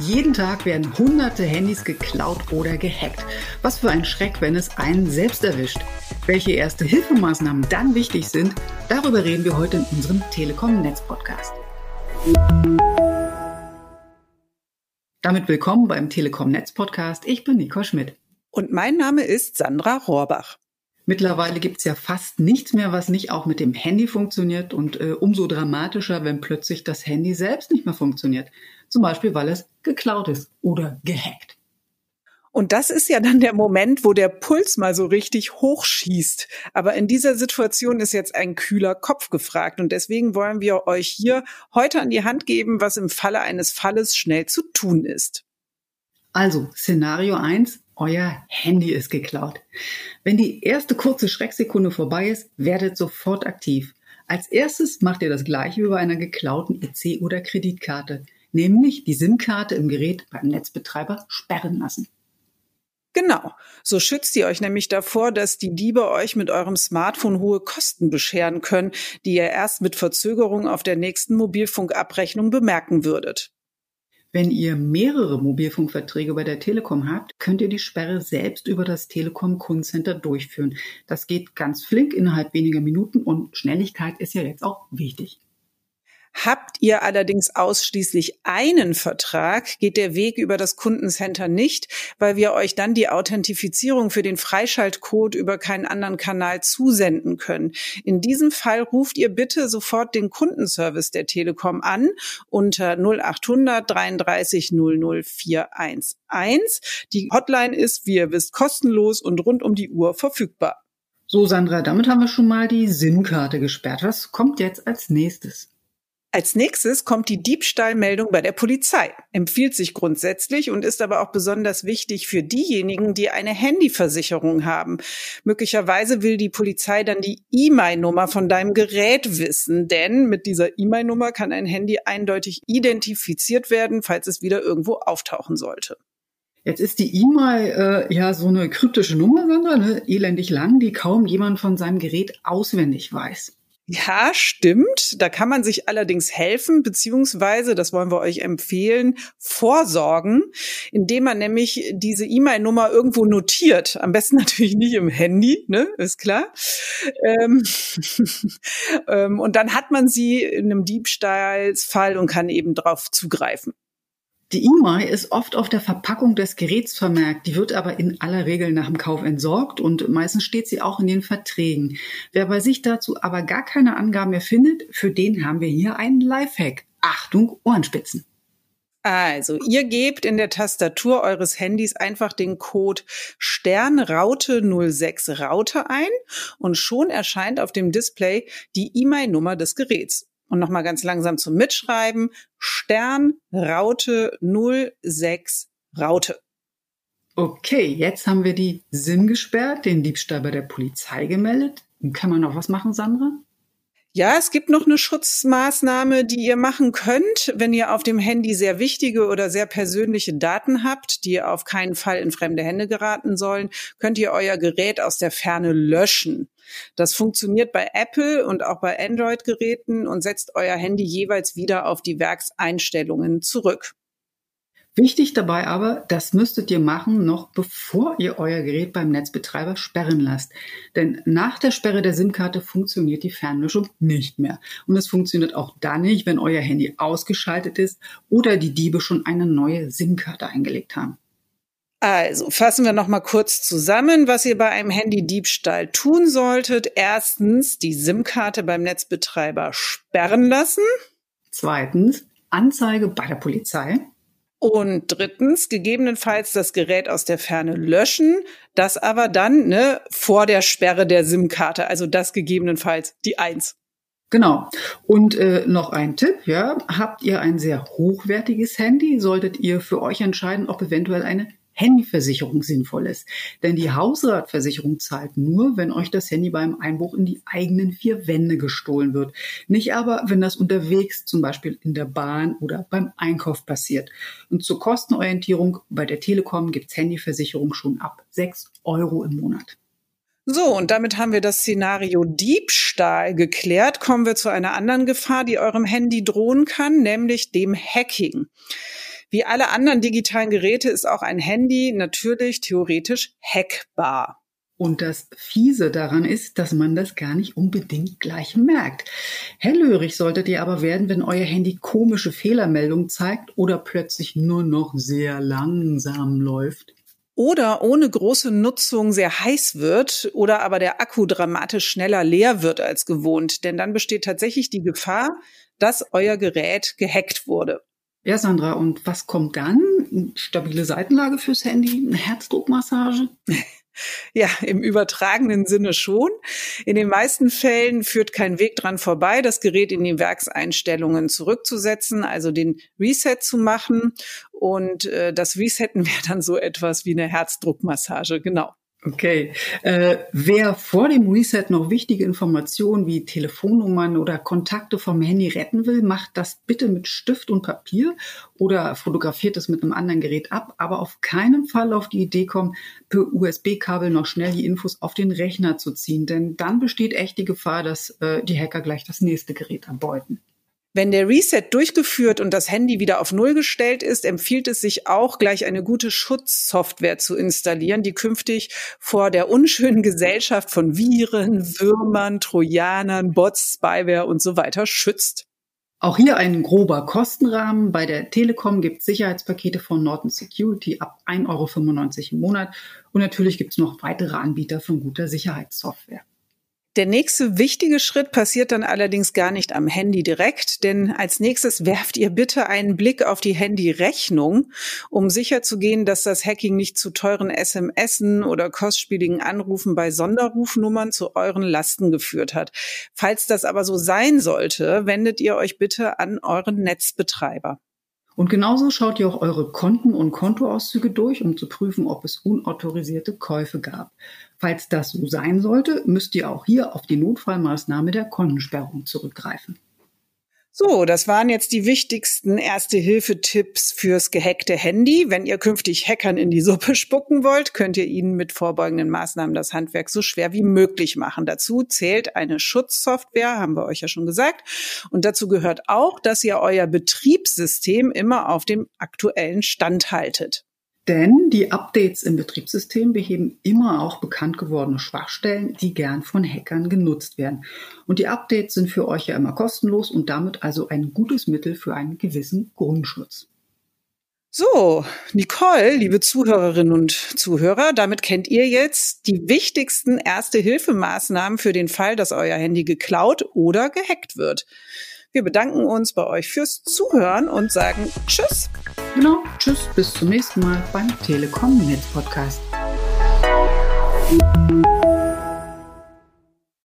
Jeden Tag werden hunderte Handys geklaut oder gehackt. Was für ein Schreck, wenn es einen selbst erwischt. Welche erste Hilfemaßnahmen dann wichtig sind, darüber reden wir heute in unserem Telekom Netz Podcast. Damit willkommen beim Telekom Netz Podcast. Ich bin Nicole Schmidt. Und mein Name ist Sandra Rohrbach. Mittlerweile gibt es ja fast nichts mehr, was nicht auch mit dem Handy funktioniert und äh, umso dramatischer, wenn plötzlich das Handy selbst nicht mehr funktioniert. Zum Beispiel, weil es geklaut ist oder gehackt. Und das ist ja dann der Moment, wo der Puls mal so richtig hochschießt. Aber in dieser Situation ist jetzt ein kühler Kopf gefragt. Und deswegen wollen wir euch hier heute an die Hand geben, was im Falle eines Falles schnell zu tun ist. Also, Szenario 1, euer Handy ist geklaut. Wenn die erste kurze Schrecksekunde vorbei ist, werdet sofort aktiv. Als erstes macht ihr das gleiche wie bei einer geklauten EC- oder Kreditkarte nämlich die SIM-Karte im Gerät beim Netzbetreiber sperren lassen. Genau. So schützt ihr euch nämlich davor, dass die Diebe euch mit eurem Smartphone hohe Kosten bescheren können, die ihr erst mit Verzögerung auf der nächsten Mobilfunkabrechnung bemerken würdet. Wenn ihr mehrere Mobilfunkverträge bei der Telekom habt, könnt ihr die Sperre selbst über das Telekom Kundencenter durchführen. Das geht ganz flink innerhalb weniger Minuten und Schnelligkeit ist ja jetzt auch wichtig. Habt ihr allerdings ausschließlich einen Vertrag, geht der Weg über das Kundencenter nicht, weil wir euch dann die Authentifizierung für den Freischaltcode über keinen anderen Kanal zusenden können. In diesem Fall ruft ihr bitte sofort den Kundenservice der Telekom an unter 0800 33 00 411. Die Hotline ist, wie ihr wisst, kostenlos und rund um die Uhr verfügbar. So, Sandra, damit haben wir schon mal die SIM-Karte gesperrt. Was kommt jetzt als nächstes? Als nächstes kommt die Diebstahlmeldung bei der Polizei. Empfiehlt sich grundsätzlich und ist aber auch besonders wichtig für diejenigen, die eine Handyversicherung haben. Möglicherweise will die Polizei dann die E-Mail-Nummer von deinem Gerät wissen, denn mit dieser E-Mail-Nummer kann ein Handy eindeutig identifiziert werden, falls es wieder irgendwo auftauchen sollte. Jetzt ist die E-Mail äh, ja so eine kryptische Nummer, Sandra, ne? elendig lang, die kaum jemand von seinem Gerät auswendig weiß. Ja, stimmt. Da kann man sich allerdings helfen, beziehungsweise, das wollen wir euch empfehlen, vorsorgen, indem man nämlich diese E-Mail-Nummer irgendwo notiert. Am besten natürlich nicht im Handy, ne, ist klar. Ähm, ähm, und dann hat man sie in einem Diebstahlsfall und kann eben drauf zugreifen. Die E-Mail ist oft auf der Verpackung des Geräts vermerkt. Die wird aber in aller Regel nach dem Kauf entsorgt und meistens steht sie auch in den Verträgen. Wer bei sich dazu aber gar keine Angaben mehr findet, für den haben wir hier einen Lifehack. Achtung, Ohrenspitzen. Also, ihr gebt in der Tastatur eures Handys einfach den Code Sternraute 06 Raute ein und schon erscheint auf dem Display die E-Mail-Nummer des Geräts. Und nochmal ganz langsam zum Mitschreiben. Stern Raute 06 Raute. Okay, jetzt haben wir die SIM gesperrt, den Diebstahl bei der Polizei gemeldet. Kann man noch was machen, Sandra? Ja, es gibt noch eine Schutzmaßnahme, die ihr machen könnt, wenn ihr auf dem Handy sehr wichtige oder sehr persönliche Daten habt, die auf keinen Fall in fremde Hände geraten sollen, könnt ihr euer Gerät aus der Ferne löschen. Das funktioniert bei Apple und auch bei Android-Geräten und setzt euer Handy jeweils wieder auf die Werkseinstellungen zurück. Wichtig dabei aber, das müsstet ihr machen, noch bevor ihr euer Gerät beim Netzbetreiber sperren lasst. Denn nach der Sperre der SIM-Karte funktioniert die Fernlöschung nicht mehr. Und es funktioniert auch dann nicht, wenn euer Handy ausgeschaltet ist oder die Diebe schon eine neue SIM-Karte eingelegt haben. Also fassen wir noch mal kurz zusammen, was ihr bei einem Handy-Diebstahl tun solltet. Erstens die SIM-Karte beim Netzbetreiber sperren lassen. Zweitens Anzeige bei der Polizei. Und drittens, gegebenenfalls das Gerät aus der Ferne löschen, das aber dann ne, vor der Sperre der SIM-Karte, also das gegebenenfalls die Eins. Genau. Und äh, noch ein Tipp, ja, habt ihr ein sehr hochwertiges Handy, solltet ihr für euch entscheiden, ob eventuell eine Handyversicherung sinnvoll ist. Denn die Hausratversicherung zahlt nur, wenn euch das Handy beim Einbruch in die eigenen vier Wände gestohlen wird. Nicht aber, wenn das unterwegs, zum Beispiel in der Bahn oder beim Einkauf passiert. Und zur Kostenorientierung bei der Telekom gibt's Handyversicherung schon ab sechs Euro im Monat. So, und damit haben wir das Szenario Diebstahl geklärt. Kommen wir zu einer anderen Gefahr, die eurem Handy drohen kann, nämlich dem Hacking. Wie alle anderen digitalen Geräte ist auch ein Handy natürlich theoretisch hackbar. Und das Fiese daran ist, dass man das gar nicht unbedingt gleich merkt. Hellhörig solltet ihr aber werden, wenn euer Handy komische Fehlermeldungen zeigt oder plötzlich nur noch sehr langsam läuft. Oder ohne große Nutzung sehr heiß wird oder aber der Akku dramatisch schneller leer wird als gewohnt. Denn dann besteht tatsächlich die Gefahr, dass euer Gerät gehackt wurde. Ja, Sandra, und was kommt dann? Stabile Seitenlage fürs Handy? Eine Herzdruckmassage? Ja, im übertragenen Sinne schon. In den meisten Fällen führt kein Weg dran vorbei, das Gerät in die Werkseinstellungen zurückzusetzen, also den Reset zu machen. Und äh, das Resetten wäre dann so etwas wie eine Herzdruckmassage, genau. Okay. Äh, wer vor dem Reset noch wichtige Informationen wie Telefonnummern oder Kontakte vom Handy retten will, macht das bitte mit Stift und Papier oder fotografiert es mit einem anderen Gerät ab, aber auf keinen Fall auf die Idee kommen, per USB-Kabel noch schnell die Infos auf den Rechner zu ziehen, denn dann besteht echt die Gefahr, dass äh, die Hacker gleich das nächste Gerät erbeuten. Wenn der Reset durchgeführt und das Handy wieder auf Null gestellt ist, empfiehlt es sich auch, gleich eine gute Schutzsoftware zu installieren, die künftig vor der unschönen Gesellschaft von Viren, Würmern, Trojanern, Bots, Spyware und so weiter schützt. Auch hier ein grober Kostenrahmen. Bei der Telekom gibt es Sicherheitspakete von Norton Security ab 1,95 Euro im Monat. Und natürlich gibt es noch weitere Anbieter von guter Sicherheitssoftware. Der nächste wichtige Schritt passiert dann allerdings gar nicht am Handy direkt, denn als nächstes werft ihr bitte einen Blick auf die Handyrechnung, um sicherzugehen, dass das Hacking nicht zu teuren SMSen oder kostspieligen Anrufen bei Sonderrufnummern zu euren Lasten geführt hat. Falls das aber so sein sollte, wendet ihr euch bitte an euren Netzbetreiber. Und genauso schaut ihr auch eure Konten und Kontoauszüge durch, um zu prüfen, ob es unautorisierte Käufe gab. Falls das so sein sollte, müsst ihr auch hier auf die Notfallmaßnahme der Kontensperrung zurückgreifen. So, das waren jetzt die wichtigsten Erste-Hilfe-Tipps fürs gehackte Handy. Wenn ihr künftig Hackern in die Suppe spucken wollt, könnt ihr ihnen mit vorbeugenden Maßnahmen das Handwerk so schwer wie möglich machen. Dazu zählt eine Schutzsoftware, haben wir euch ja schon gesagt. Und dazu gehört auch, dass ihr euer Betriebssystem immer auf dem aktuellen Stand haltet. Denn die Updates im Betriebssystem beheben immer auch bekannt gewordene Schwachstellen, die gern von Hackern genutzt werden. Und die Updates sind für euch ja immer kostenlos und damit also ein gutes Mittel für einen gewissen Grundschutz. So, Nicole, liebe Zuhörerinnen und Zuhörer, damit kennt ihr jetzt die wichtigsten Erste-Hilfemaßnahmen für den Fall, dass euer Handy geklaut oder gehackt wird. Wir bedanken uns bei euch fürs Zuhören und sagen Tschüss. Genau, Tschüss, bis zum nächsten Mal beim Telekom Netz Podcast.